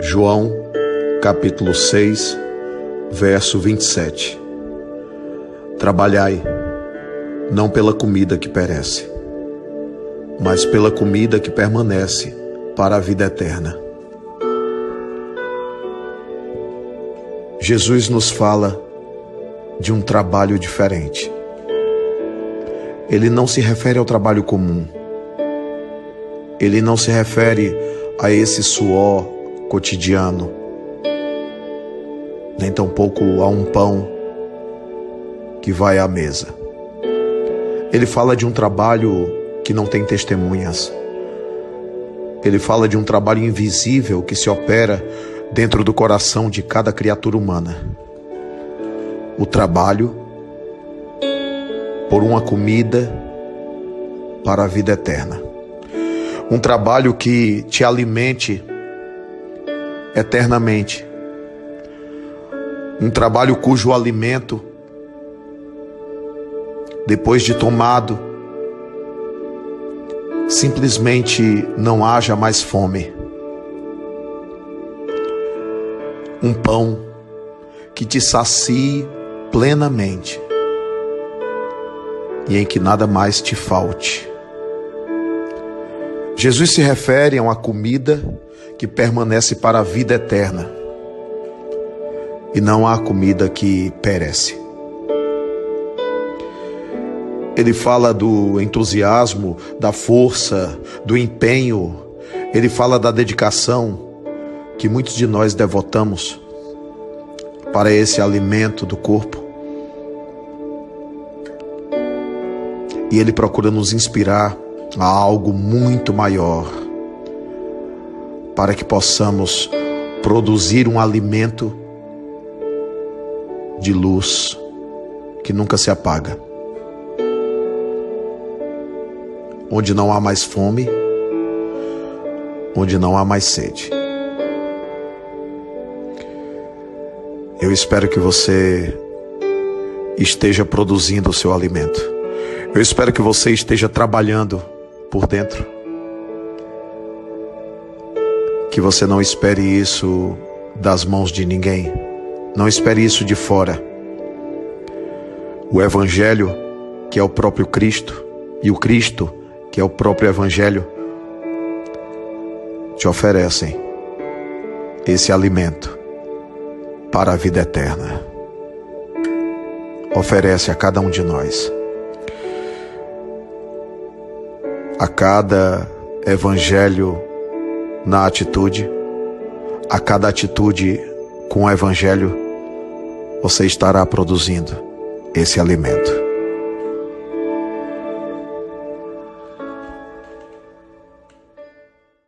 João, capítulo 6, verso 27. Trabalhai, não pela comida que perece, mas pela comida que permanece para a vida eterna. Jesus nos fala de um trabalho diferente. Ele não se refere ao trabalho comum. Ele não se refere a esse suor cotidiano, nem tampouco a um pão que vai à mesa. Ele fala de um trabalho que não tem testemunhas. Ele fala de um trabalho invisível que se opera dentro do coração de cada criatura humana. O trabalho por uma comida para a vida eterna. Um trabalho que te alimente eternamente. Um trabalho cujo alimento, depois de tomado, simplesmente não haja mais fome. Um pão que te sacie plenamente e em que nada mais te falte. Jesus se refere a uma comida que permanece para a vida eterna. E não há comida que perece. Ele fala do entusiasmo, da força, do empenho, ele fala da dedicação que muitos de nós devotamos para esse alimento do corpo. E ele procura nos inspirar a algo muito maior para que possamos produzir um alimento de luz que nunca se apaga. Onde não há mais fome, onde não há mais sede. Eu espero que você esteja produzindo o seu alimento. Eu espero que você esteja trabalhando por dentro que você não espere isso das mãos de ninguém. Não espere isso de fora. O Evangelho, que é o próprio Cristo, e o Cristo, que é o próprio Evangelho, te oferecem esse alimento para a vida eterna. Oferece a cada um de nós, a cada Evangelho na atitude, a cada atitude com o Evangelho, você estará produzindo esse alimento.